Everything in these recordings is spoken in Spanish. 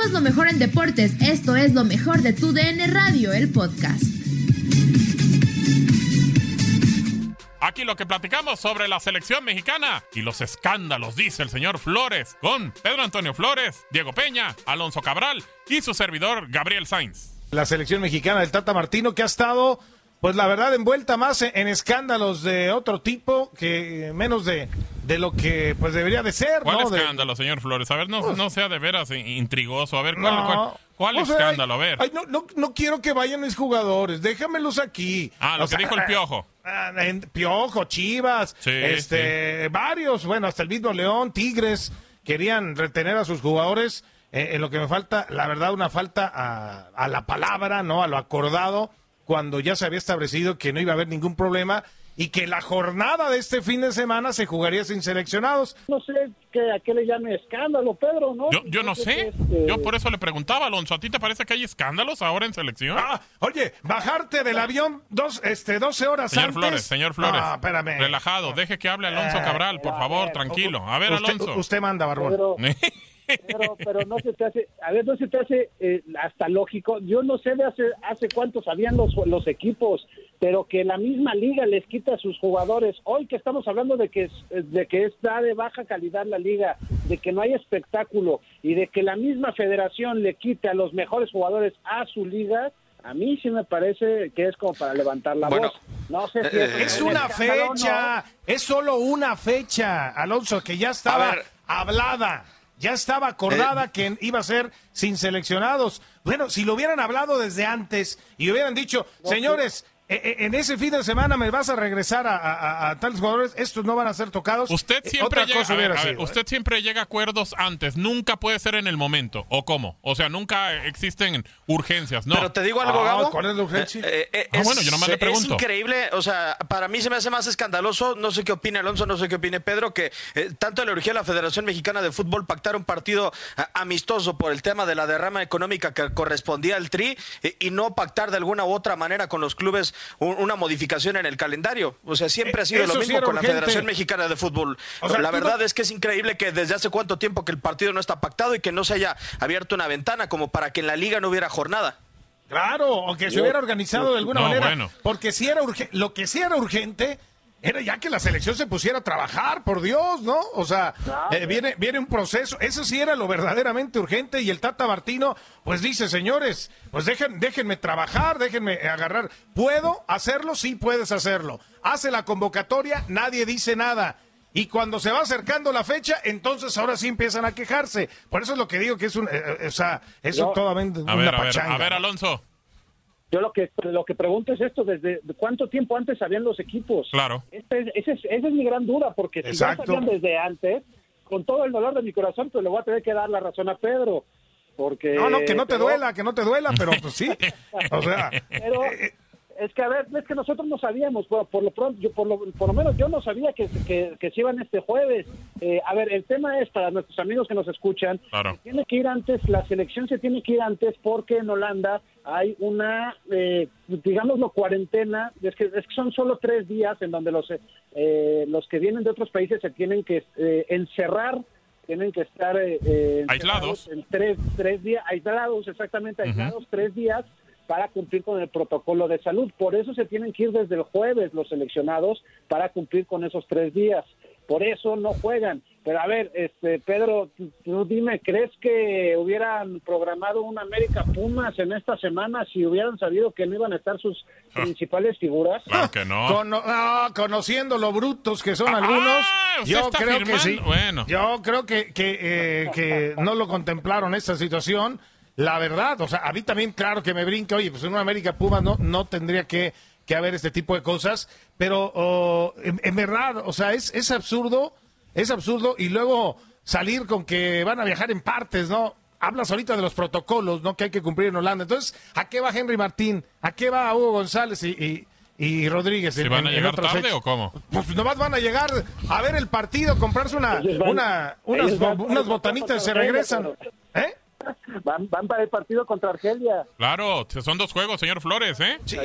Somos lo mejor en deportes. Esto es lo mejor de tu DN Radio, el podcast. Aquí lo que platicamos sobre la selección mexicana y los escándalos, dice el señor Flores, con Pedro Antonio Flores, Diego Peña, Alonso Cabral y su servidor Gabriel Sainz. la selección mexicana del Tata Martino, que ha estado, pues la verdad, envuelta más en, escándalos de otro tipo que menos de, de lo que pues debería de ser, ¿Cuál ¿no? De- escándalo, señor Flores? A ver, no, no sea de veras intrigoso. A ver, ¿cuál, No. cuál- cuál O sea, escándalo? A ver. ay, no, no, no quiero que vayan mis jugadores, déjamelos aquí. Ah, lo O que sea, dijo el Piojo. ah, en- Piojo, Chivas, Sí, este, varios, bueno, hasta el mismo León, Tigres, querían retener a sus jugadores. eh, en lo que me falta, la verdad, una falta a, a la palabra, ¿no? A lo acordado, cuando ya se había establecido que no iba a haber ningún problema y que la jornada de este fin de semana se jugaría sin seleccionados. no sé que, a qué le llame escándalo, Pedro, ¿no? Yo, yo no sé. Este, Yo por eso le preguntaba, Alonso, ¿a ti te parece que hay escándalos ahora en selección? Ah, oye, bajarte del avión dos, este, 12 horas Señor antes. Flores, señor Flores. Ah, espérame. Relajado, deje que hable Alonso Cabral, por favor, tranquilo. A ver, usted, Alonso. usted manda, Barbón. Pedro, pero, pero no se te hace, a ver, no se te hace eh, hasta lógico. Yo no sé de hace, hace cuánto sabían los, los equipos, pero que la misma liga les quita a sus jugadores. Hoy que estamos hablando de que, es- de que está de baja calidad la liga, de que no hay espectáculo y de que la misma federación le quite a los mejores jugadores a su liga, a mí sí me parece que es como para levantar la Bueno, voz. No sé si eh, Es un una escándalo o no. fecha, es solo una fecha, Alonso, que ya estaba hablada, ya estaba acordada Eh. que iba a ser sin seleccionados. Bueno, si lo hubieran hablado desde antes y hubieran dicho, señores, en ese fin de semana me vas a regresar a, a- a- a tales jugadores, estos no van a ser tocados. Usted eh, siempre otra llega, cosa a ver, hubiera a ver, sido, ¿eh? usted siempre llega a acuerdos antes, nunca puede ser en el momento, ¿o cómo? O sea, nunca existen urgencias, ¿no? Pero te digo algo, Ah, Gabo. ¿cuál es la urgencia? Eh, eh, Ah, es- bueno, yo nomás le Es pregunto. increíble, o sea, para mí se me hace más escandaloso, no sé qué opine Alonso, no sé qué opine Pedro, que eh, tanto le urgía a la Federación Mexicana de Fútbol pactar un partido amistoso por el tema de la derrama económica que correspondía al TRI eh, y no pactar de alguna u otra manera con los clubes un- una modificación en el calendario. O sea, siempre Eh, ha sido eso lo mismo con la. Federación Mexicana de Fútbol. O sea, la verdad no- es que es increíble que desde hace cuánto tiempo que el partido no está pactado y que no se haya abierto una ventana como para que en la liga no hubiera jornada. Claro, o que se hubiera organizado de alguna No, manera. bueno. Porque si era urgente, lo que sí era urgente era ya que la selección se pusiera a trabajar, por Dios, ¿no? O sea, eh, viene, viene un proceso. Eso sí era lo verdaderamente urgente. Y el Tata Martino, pues dice, señores, pues dejen, déjenme trabajar, déjenme agarrar. ¿Puedo hacerlo? Sí, puedes hacerlo. Hace la convocatoria, nadie dice nada. Y cuando se va acercando la fecha, entonces ahora sí empiezan a quejarse. Por eso es lo que digo que es un, eh, eh, o sea, eso No. totalmente a una ver, a ver, pachanga. a ver, Alonso. Yo lo que lo que pregunto es esto, ¿desde cuánto tiempo antes sabían los equipos? Claro. Este es- ese es- esa es mi gran duda, porque si ya sabían desde antes, con todo el dolor de mi corazón, pues le voy a tener que dar la razón a Pedro. Porque, No, no, que no te pero- duela, que no te duela, pero pues sí. O sea, Pero eh, es que a ver, es que nosotros no sabíamos, por, por lo pronto, yo por lo, por lo menos yo no sabía que, que, que se iban este jueves. Eh, a ver, el tema es para nuestros amigos que nos escuchan, Claro. tiene que ir antes, la selección se tiene que ir antes porque en Holanda hay una, eh, digámoslo, cuarentena, es que, es que son solo tres días en donde los, eh, los que vienen de otros países se tienen que eh, encerrar, tienen que estar eh, eh, Aislados. en tres, tres días, aislados, exactamente, aislados tres días para cumplir con el protocolo de salud. Por eso se tienen que ir desde el jueves los seleccionados para cumplir con esos tres días. Por eso no juegan. Pero a ver, este Pedro, tú, dime, ¿crees que hubieran programado un América Pumas en esta semana si hubieran sabido que no iban a estar sus principales figuras? Claro que no. No, conociendo lo brutos que son Ah, algunos, yo creo que sí. Bueno. Yo creo que, que, eh, que no lo contemplaron esta situación. La verdad, o sea, a mí también, claro que me brinca, oye, pues en una América Pumas no, no tendría que, que haber este tipo de cosas, pero oh, en, en verdad, o sea, es, es absurdo, es absurdo, y luego salir con que van a viajar en partes, ¿no? Hablas ahorita de los protocolos, ¿no? Que hay que cumplir en Holanda. Entonces, ¿a qué va Henry Martín? ¿A qué va Hugo González y, y, y Rodríguez? ¿Se van a llegar tarde o cómo? Pues nomás van a llegar a ver el partido, comprarse una, van- una, unas, ellos van- unas botanitas y se regresan. ¿Eh? Van, van para el partido contra Argelia. Claro, son dos juegos, señor Flores, ¿eh? Sí,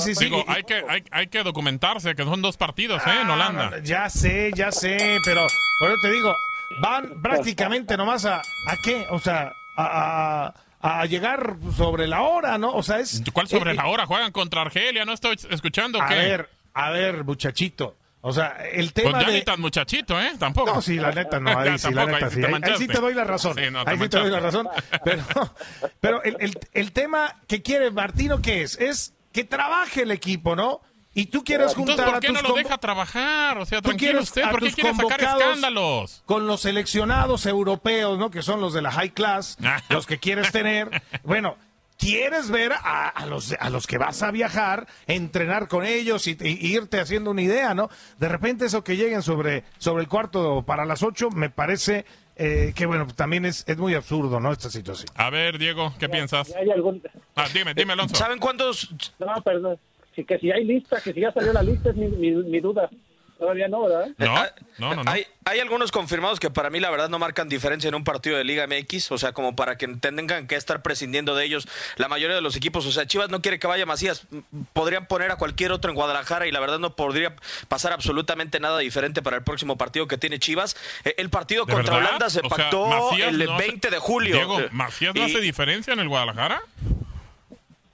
sí, sí. Digo, hay que, hay, hay que documentarse que son dos partidos, ¿eh? En Ah, Holanda. ya sé, ya sé, pero por eso te digo, van prácticamente nomás a, ¿a qué? O sea, a, a- a llegar sobre la hora, ¿no? O sea, es... ¿Cuál sobre eh, la hora? Juegan contra Argelia, ¿no estoy escuchando A qué? ver, a ver, muchachito. O sea, el Pues tema ya de... ni tan muchachito, ¿eh? Tampoco. No, sí, la neta no, ahí sí, la neta ahí sí. te Ahí, ahí sí te doy la razón. Sí, no, te ahí sí te doy la razón. Pero, pero el, el- el tema que quiere Martino, ¿qué es? Es que trabaje el equipo, ¿no? Y tú quieres juntar Entonces, ¿por a qué tus no lo deja trabajar? O sea, tranquilo usted. a ¿Por qué quiere sacar escándalos? Con los seleccionados europeos, ¿no? Que son los de la high class, los que quieres tener. Bueno, quieres ver a, a los, a los que vas a viajar, entrenar con ellos y, y irte haciendo una idea, ¿no? De repente eso que lleguen sobre, sobre el cuarto para las ocho, me parece eh, que, bueno, también es, es muy absurdo, ¿no? Esta situación. A ver, Diego, ¿qué piensas? Si hay algún... Ah, dime, dime, Alonso. ¿Saben cuántos? No, perdón. Sí, que si hay lista, que si ya salió la lista es mi, mi, mi duda. Todavía no, ¿verdad? No, Ah, no, no, no. Hay, hay algunos confirmados que para mí la verdad no marcan diferencia en un partido de Liga MX, o sea, como para que tengan que estar prescindiendo de ellos la mayoría de los equipos. O sea, Chivas no quiere que vaya Macías, podrían poner a cualquier otro en Guadalajara y la verdad no podría pasar absolutamente nada diferente para el próximo partido que tiene Chivas. Eh, El partido ¿De contra verdad? Holanda se O pactó el no hace- 20 de julio. Diego, Eh, ¿Macías no y- hace diferencia en el Guadalajara?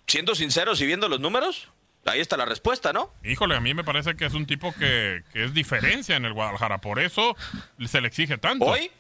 Siendo sinceros y viendo los números, ahí está la respuesta, ¿no? Híjole, a mí me parece que es un tipo que, que es diferencia en el Guadalajara. Por eso se le exige tanto. ¿Hoy?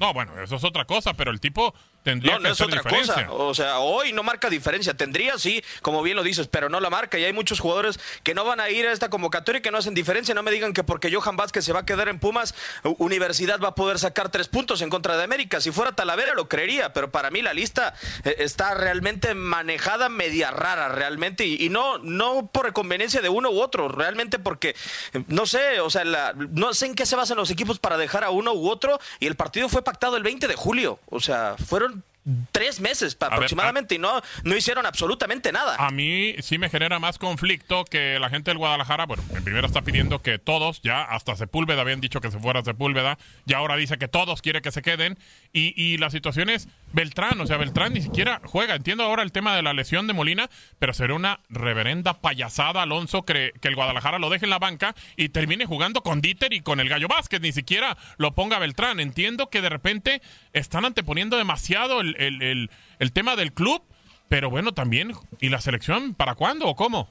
No, bueno, eso es otra cosa, pero el tipo tendría No, no es otra diferencia. cosa. O sea, hoy no marca diferencia. Tendría, sí, como bien lo dices, pero no la marca. Y hay muchos jugadores que no van a ir a esta convocatoria y que no hacen diferencia. No me digan que porque Johan Vázquez se va a quedar en Pumas, Universidad va a poder sacar tres puntos en contra de América. Si fuera Talavera lo creería, pero para mí la lista eh, está realmente manejada media rara, realmente. Y, y no, no por conveniencia de uno u otro, realmente porque, eh, no sé, o sea, la- no sé en qué se basan los equipos para dejar a uno u otro. Y el partido fue pactado el 20 de julio. O sea, fueron tres meses ver, aproximadamente y no, no hicieron absolutamente nada. A mí sí me genera más conflicto que la gente del Guadalajara, bueno, en primera está pidiendo que todos, ya hasta Sepúlveda habían dicho que se fuera Sepúlveda, y ahora dice que todos quiere que se queden, y, y la situación es Beltrán, o sea, Beltrán ni siquiera juega, entiendo ahora el tema de la lesión de Molina, pero sería una reverenda payasada, Alonso, que, que el Guadalajara lo deje en la banca y termine jugando con Dieter y con el Gallo Vázquez, ni siquiera lo ponga Beltrán, entiendo que de repente están anteponiendo demasiado el, el- el- tema del club, pero bueno, también, ¿y la selección para cuándo o cómo?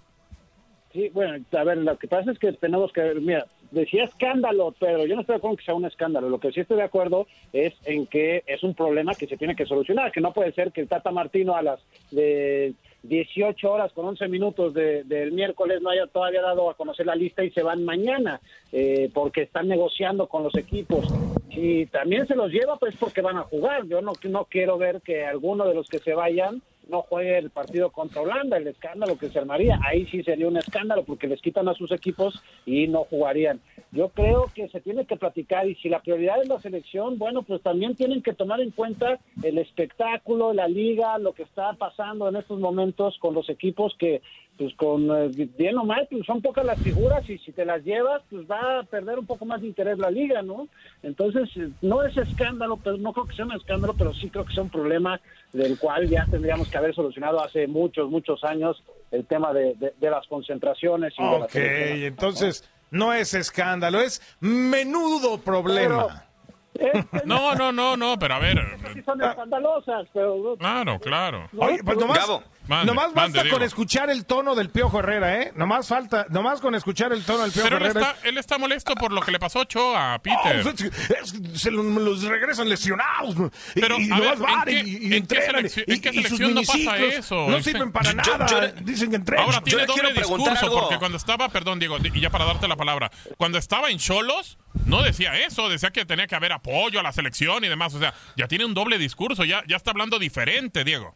Sí, bueno, a ver, lo que pasa es que tenemos que, mira, decía escándalo, pero yo no estoy de acuerdo que sea un escándalo. Lo que sí estoy de acuerdo es en que es un problema que se tiene que solucionar, que no puede ser que el Tata Martino a las de 18 horas con 11 minutos de- del miércoles no haya todavía dado a conocer la lista y se van mañana, eh, porque están negociando con los equipos. Y también se los lleva pues porque van a jugar. Yo no, no quiero ver que alguno de los que se vayan no juegue el partido contra Holanda, el escándalo que se armaría. Ahí sí sería un escándalo porque les quitan a sus equipos y no jugarían. Yo creo que se tiene que platicar y si la prioridad es la selección, bueno, pues también tienen que tomar en cuenta el espectáculo, la liga, lo que está pasando en estos momentos con los equipos que pues con eh, bien o mal, pues son pocas las figuras y si te las llevas, pues va a perder un poco más de interés la liga, ¿no? Entonces, eh, no es escándalo, pero no creo que sea un escándalo, pero sí creo que sea un problema del cual ya tendríamos que haber solucionado hace muchos, muchos años el tema de, de, las concentraciones. Y ok, entonces no es escándalo, es menudo problema. No, no, no, no, pero a ver. son escandalosas, pero. Claro, claro. Oye, pues nomás, nomás basta con escuchar el tono del Piojo Herrera, ¿eh? Nomás falta, nomás con escuchar el tono del Piojo pero Herrera. Él está, él está molesto por lo que le pasó a Ochoa, a Peter. se los regresan lesionados. Pero, y, a ver, van ¿en y, qué, ¿en qué selección, ¿en qué selección no pasa eso? No sirven para nada. Dicen que entrenan. Ahora tiene doble discurso, porque cuando estaba, perdón, Diego, y ya para darte la palabra, cuando estaba en Cholos, no decía eso, decía que tenía que haber apoyo a la selección y demás. O sea, ya tiene un doble discurso, ya, ya está hablando diferente, Diego.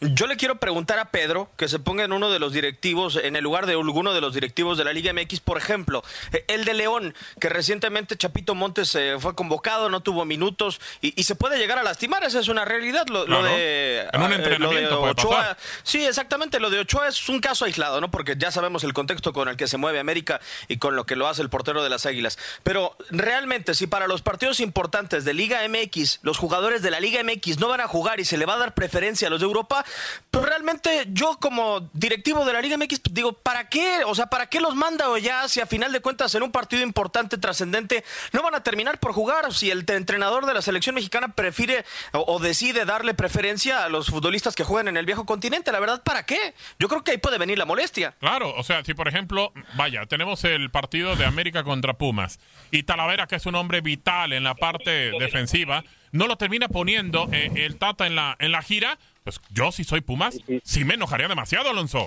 Yo le quiero preguntar a Pedro que se ponga en uno de los directivos, en el lugar de alguno de los directivos de la Liga MX, por ejemplo, eh, el de León, que recientemente Chapito Montes eh, fue convocado, no tuvo minutos y, se puede llegar a lastimar, esa es una realidad. Lo, de, en un entrenamiento Ochoa, sí, exactamente, lo de Ochoa es un caso aislado, ¿no? Porque ya sabemos el contexto con el que se mueve América y con lo que lo hace el portero de las Águilas. Pero realmente, si para los partidos importantes de Liga MX, los jugadores de la Liga MX no van a jugar y se le va a dar preferencia a los de Europa, pero realmente yo como directivo de la Liga MX pues, digo, ¿para qué? O sea, ¿para qué los manda o ya si a final de cuentas en un partido importante, trascendente, no van a terminar por jugar? Si el entrenador de la selección mexicana prefiere o, decide darle preferencia a los futbolistas que juegan en el viejo continente, la verdad, ¿para qué? Yo creo que ahí puede venir la molestia. Claro, o sea, si por ejemplo, vaya, tenemos el partido de América contra Pumas y Talavera, que es un hombre vital en la parte defensiva, no lo termina poniendo eh, el Tata en la, en la gira, pues yo si soy Pumas, sí me enojaría demasiado, Alonso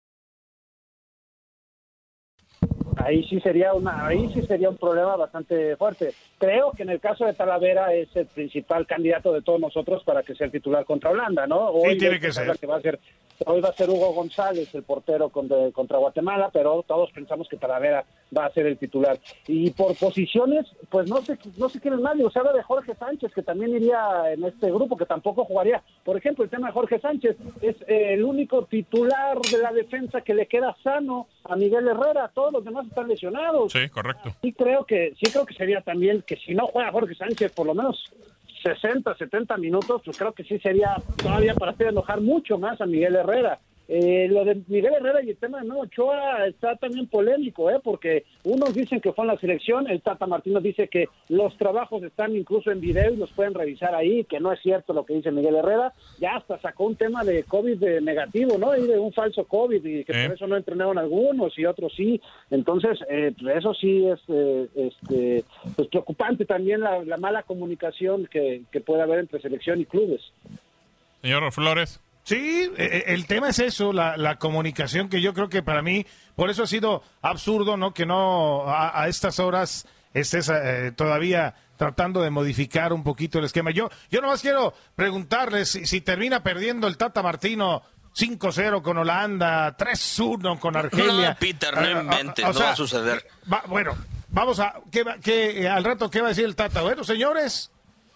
Ahí sí sería una ahí sí sería un problema bastante fuerte. Creo que en el caso de Talavera es el principal candidato de todos nosotros para que sea el titular contra Holanda, ¿no? Hoy sí, tiene que ser. va a ser. Hoy va a ser Hugo González, el portero contra, Guatemala, pero todos pensamos que Talavera va a ser el titular. Y por posiciones, pues no sé, no sé quién es nadie. O sea, de Jorge Sánchez, que también iría en este grupo, que tampoco jugaría. Por ejemplo, el tema de Jorge Sánchez es el único titular de la defensa que le queda sano a Miguel Herrera. Todos los demás están lesionados. Sí, correcto. Sí creo que, sí creo que sería también que si no juega Jorge Sánchez, por lo menos 60, 70 minutos, pues creo que sí sería todavía para hacer enojar mucho más a Miguel Herrera. Eh, lo de Miguel Herrera y el tema de Memo Ochoa está también polémico, ¿eh? porque unos dicen que fue en la selección, el Tata Martínez dice que los trabajos están incluso en video y los pueden revisar ahí, que no es cierto lo que dice Miguel Herrera, ya hasta sacó un tema de COVID de negativo, ¿no? Y de un falso COVID y que por eso no entrenaron algunos y otros sí, entonces eh, eso sí es eh, este, pues preocupante también la, la mala comunicación que, que puede haber entre selección y clubes. Señor Flores. Sí, e, e, el tema es eso, la, comunicación que yo creo que para mí, por eso ha sido absurdo, ¿no? Que no a, estas horas estés eh, todavía tratando de modificar un poquito el esquema. Yo, yo nomás quiero preguntarles si, termina perdiendo el Tata Martino 5-0 con Holanda, 3-1 con Argelia. No, Peter, no eh, inventes, no va a suceder. bueno, vamos a, ¿qué, qué, al rato, ¿qué va a decir el Tata? Bueno, señores,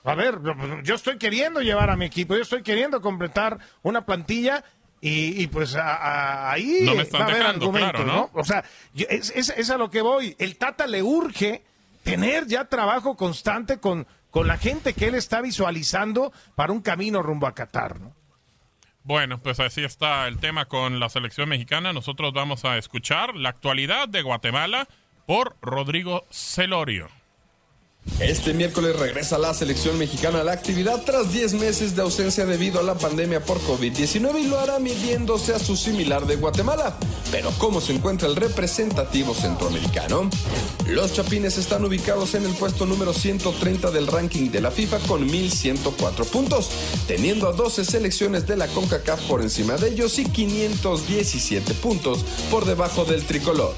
a ver, yo estoy queriendo llevar a mi equipo, yo estoy queriendo completar una plantilla y, pues ahí no me va a haber argumentos, ¿no? O sea, es, es, a lo que voy. El Tata le urge tener ya trabajo constante con, con la gente que él está visualizando para un camino rumbo a Qatar, ¿no? Bueno, pues así está el tema con la selección mexicana. Nosotros vamos a escuchar la actualidad de Guatemala por Rodrigo Celorio. Este miércoles regresa la selección mexicana a la actividad tras 10 meses de ausencia debido a la pandemia por COVID-19 y lo hará midiéndose a su similar de Guatemala. Pero ¿cómo se encuentra el representativo centroamericano? Los Chapines están ubicados en el puesto número 130 del ranking de la FIFA con 1.104 puntos, teniendo a 12 selecciones de la CONCACAF por encima de ellos y 517 puntos por debajo del tricolor.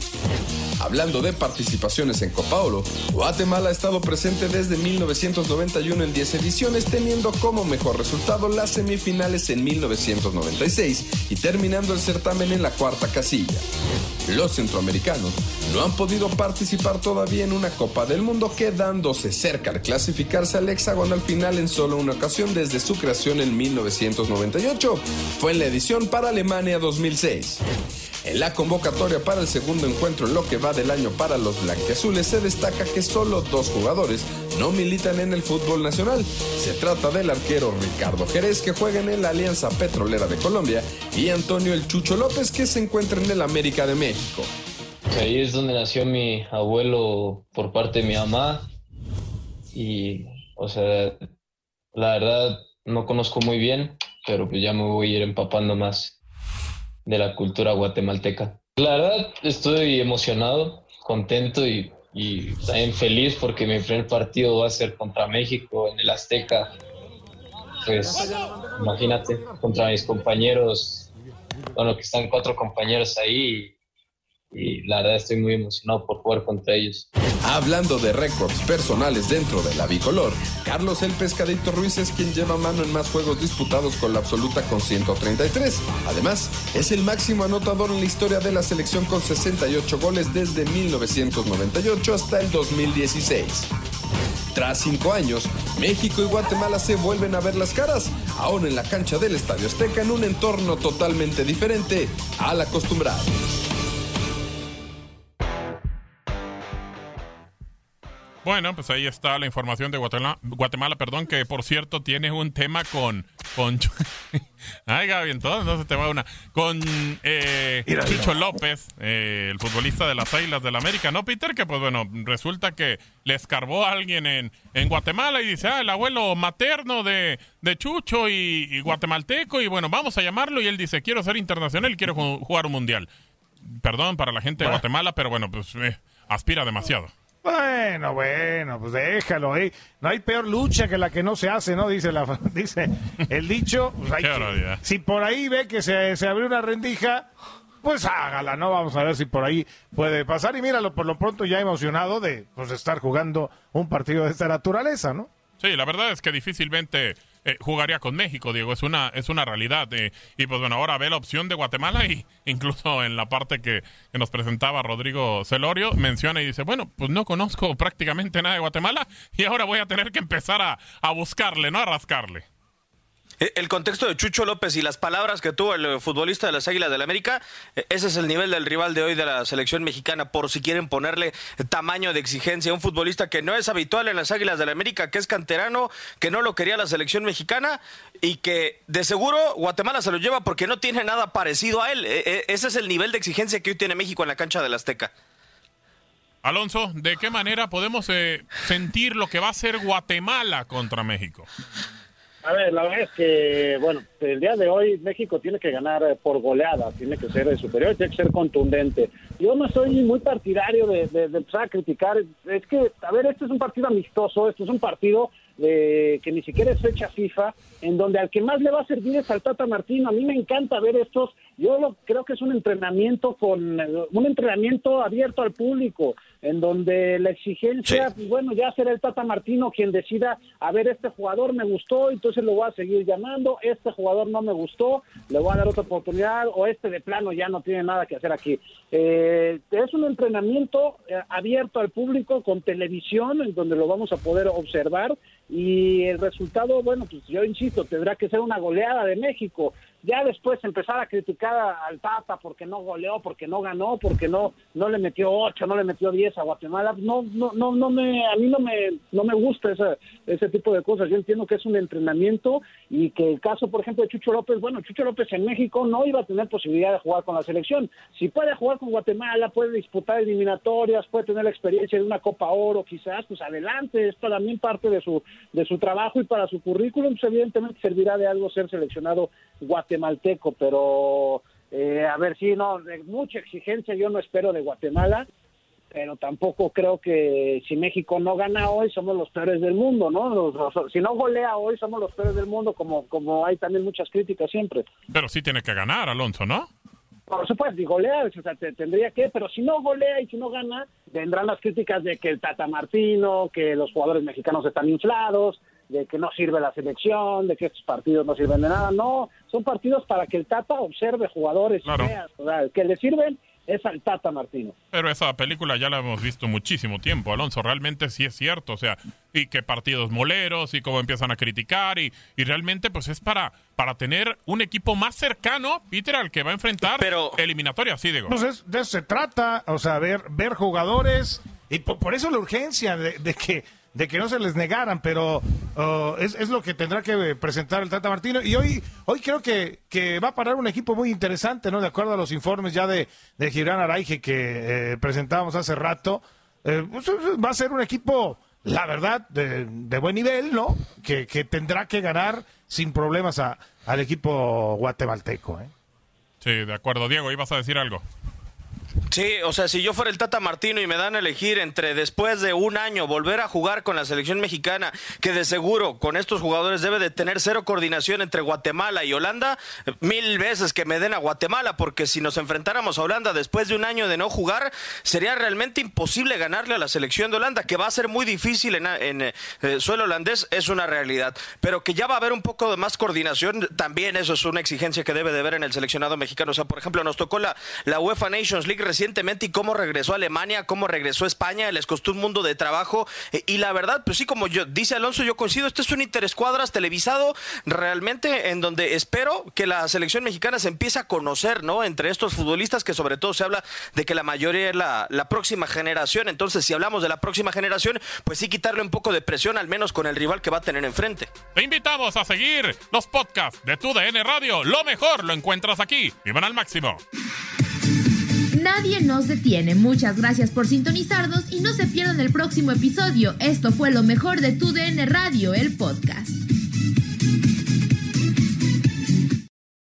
Hablando de participaciones en Copa Oro, Guatemala ha estado presente desde 1991 en 10 ediciones, teniendo como mejor resultado las semifinales en 1996 y terminando el certamen en la cuarta casilla. Los centroamericanos no han podido participar todavía en una Copa del Mundo, quedándose cerca de clasificarse al hexagonal final en solo una ocasión desde su creación en 1998. Fue en la edición para Alemania 2006. En la convocatoria para el segundo encuentro en lo que va del año para los blanqueazules se destaca que solo dos jugadores no militan en el fútbol nacional. Se trata del arquero Ricardo Jerez que juega en la Alianza Petrolera de Colombia y Antonio El Chucho López que se encuentra en el América de México. Ahí es donde nació mi abuelo por parte de mi mamá y, o sea, la verdad no conozco muy bien, pero pues ya me voy a ir empapando más de la cultura guatemalteca. La verdad, estoy emocionado, contento y, también feliz porque mi primer partido va a ser contra México en el Azteca. Pues imagínate, contra mis compañeros, bueno, que están cuatro compañeros ahí y la verdad estoy muy emocionado por jugar contra ellos. Hablando de récords personales dentro de la bicolor, Carlos el Pescadito Ruiz es quien lleva mano en más juegos disputados con la absoluta con 133. Además, es el máximo anotador en la historia de la selección con 68 goles desde 1998 hasta el 2016. Tras cinco años, México y Guatemala se vuelven a ver las caras, aún en la cancha del Estadio Azteca en un entorno totalmente diferente al acostumbrado. Bueno, pues ahí está la información de Guatemala, Guatemala perdón, que por cierto tiene un tema con... con Ay, Gaby, entonces no se te va una. Con eh, Chucho López, eh, el futbolista de las Águilas del la América, ¿no, Peter? Que pues bueno, resulta que le escarbó a alguien en, en Guatemala y dice, ah, el abuelo materno de, de Chucho y, guatemalteco, y bueno, vamos a llamarlo. Y él dice, quiero ser internacional y quiero jugar un mundial. Perdón para la gente de Guatemala, pero bueno, pues eh, aspira demasiado. Bueno, bueno, pues déjalo ahí. No hay peor lucha que la que no se hace, ¿no? Dice la dice el dicho. Pues si por ahí ve que se, se abrió una rendija, pues hágala, ¿no? Vamos a ver si por ahí puede pasar. Y míralo, por lo pronto ya emocionado de pues, estar jugando un partido de esta naturaleza, ¿no? Sí, la verdad es que difícilmente eh, jugaría con México, Diego, es una, es una realidad. Eh, y pues bueno, ahora ve la opción de Guatemala y incluso en la parte que, que, nos presentaba Rodrigo Celorio, menciona y dice, bueno, pues no conozco prácticamente nada de Guatemala y ahora voy a tener que empezar a, a buscarle, ¿no? A rascarle. Eh, el contexto de Chucho López y las palabras que tuvo el eh, futbolista de las Águilas del la América, eh, ese es el nivel del rival de hoy de la selección mexicana, por si quieren ponerle tamaño de exigencia. Un futbolista que no es habitual en las Águilas del la América, que es canterano, que no lo quería la selección mexicana y que de seguro Guatemala se lo lleva porque no tiene nada parecido a él. Ese es el nivel de exigencia que hoy tiene México en la cancha del Azteca. Alonso, ¿de qué manera podemos sentir lo que va a ser Guatemala contra México? A ver, la verdad es que, bueno, el día de hoy México tiene que ganar eh, por goleada, tiene que ser superior, tiene que ser contundente. Yo no soy muy partidario de, de, empezar a criticar. Es que, a ver, este es un partido amistoso, este es un partido de, que ni siquiera es fecha FIFA, en donde al que más le va a servir es al Tata Martino. A mí me encanta ver estos, yo lo, creo que es un entrenamiento con un entrenamiento abierto al público, en donde la exigencia, pues, bueno, ya será el Tata Martino quien decida, a ver, este jugador me gustó, entonces lo voy a seguir llamando, este jugador no me gustó, le voy a dar otra oportunidad, o este de plano ya no tiene nada que hacer aquí. Eh, es un entrenamiento eh, abierto al público con televisión, en donde lo vamos a poder observar, y el resultado, bueno, pues yo insisto, tendrá que ser una goleada de México. Ya después empezar a criticar al Tata porque no goleó, porque no ganó, porque no no le metió ocho, no le metió diez a Guatemala. No, no, no, no me, a mí no me, no me gusta ese, ese tipo de cosas. Yo entiendo que es un entrenamiento y que el caso, por ejemplo, de Chucho López, bueno, Chucho López en México no iba a tener posibilidad de jugar con la selección. Si puede jugar con Guatemala, puede disputar eliminatorias, puede tener la experiencia de una Copa Oro, quizás, pues adelante. Es también parte de su, de su trabajo y para su currículum, pues evidentemente servirá de algo ser seleccionado guatemalteco, pero eh, a ver si no, de mucha exigencia yo no espero de Guatemala, pero tampoco creo que si México no gana hoy somos los peores del mundo, ¿no? si no golea hoy somos los peores del mundo, como, como hay también muchas críticas siempre. Pero sí tiene que ganar, Alonso, ¿no? Por supuesto, y golea, o sea, tendría que, pero si no golea y si no gana, vendrán las críticas de que el Tata Martino, que los jugadores mexicanos están inflados, de que no sirve la selección, de que estos partidos no sirven de nada. No, son partidos para que el Tata observe jugadores y vea, o sea, que le sirven es al Tata Martino. Pero esa película ya la hemos visto muchísimo tiempo, Alonso. Realmente sí es cierto. O sea, y que partidos moleros y cómo empiezan a criticar. Y, y realmente, pues es para, para tener un equipo más cercano, Peter, al que va a enfrentar Pero... eliminatoria, sí, digo. Pues de eso se trata. O sea, ver, ver jugadores. Y por, eso la urgencia de que de que no se les negaran, pero uh, es, lo que tendrá que presentar el Tata Martino. Y hoy, hoy creo que, que va a parar un equipo muy interesante, ¿no? De acuerdo a los informes ya de, de Araige que eh, presentábamos hace rato. Eh, pues, va a ser un equipo, la verdad, de, de buen nivel, ¿no? Que, que, tendrá que ganar sin problemas a, al equipo guatemalteco, ¿eh? Sí, de acuerdo. Diego, ibas a decir algo. Sí, o sea, si yo fuera el Tata Martino y me dan a elegir entre después de un año volver a jugar con la selección mexicana, que de seguro con estos jugadores debe de tener cero coordinación entre Guatemala y Holanda, mil veces que me den a Guatemala, porque si nos enfrentáramos a Holanda después de un año de no jugar, sería realmente imposible ganarle a la selección de Holanda, que va a ser muy difícil en, eh, suelo holandés, es una realidad, pero que ya va a haber un poco de más coordinación, también eso es una exigencia que debe de ver en el seleccionado mexicano. O sea, por ejemplo, nos tocó la, la UEFA Nations League recientemente y cómo regresó a Alemania, cómo regresó a España, les costó un mundo de trabajo. Eh, y la verdad, pues sí, como yo dice Alonso, yo coincido, este es un interescuadras televisado realmente en donde espero que la selección mexicana se empiece a conocer, ¿no? Entre estos futbolistas que sobre todo se habla de que la mayoría es la, la próxima generación. Entonces, si hablamos de la próxima generación, pues sí quitarle un poco de presión, al menos con el rival que va a tener enfrente. Te invitamos a seguir los podcasts de tu DN Radio. Lo mejor lo encuentras aquí. Vivan al máximo. Nadie nos detiene. Muchas gracias por sintonizarnos y no se pierdan el próximo episodio. Esto fue lo mejor de Tu DN Radio, el podcast.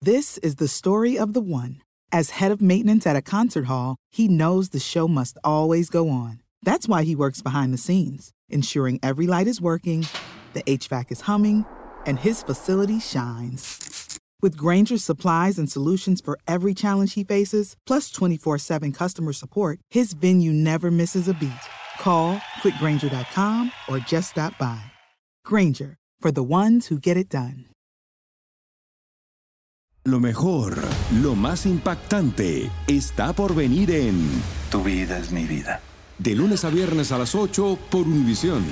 This is the story of the one. As head of maintenance at a concert hall, he knows the show must always go on. That's why he works behind the scenes, ensuring every light is working, the HVAC is humming, and his facility shines. With Granger's supplies and solutions for every challenge he faces, plus 24 7 customer support, his venue never misses a beat. Call quickgranger.com or just stop by. Granger, for the ones who get it done. Lo mejor, lo más impactante, está por venir en Tu vida es mi vida. De lunes a viernes a las 8 por Univisión.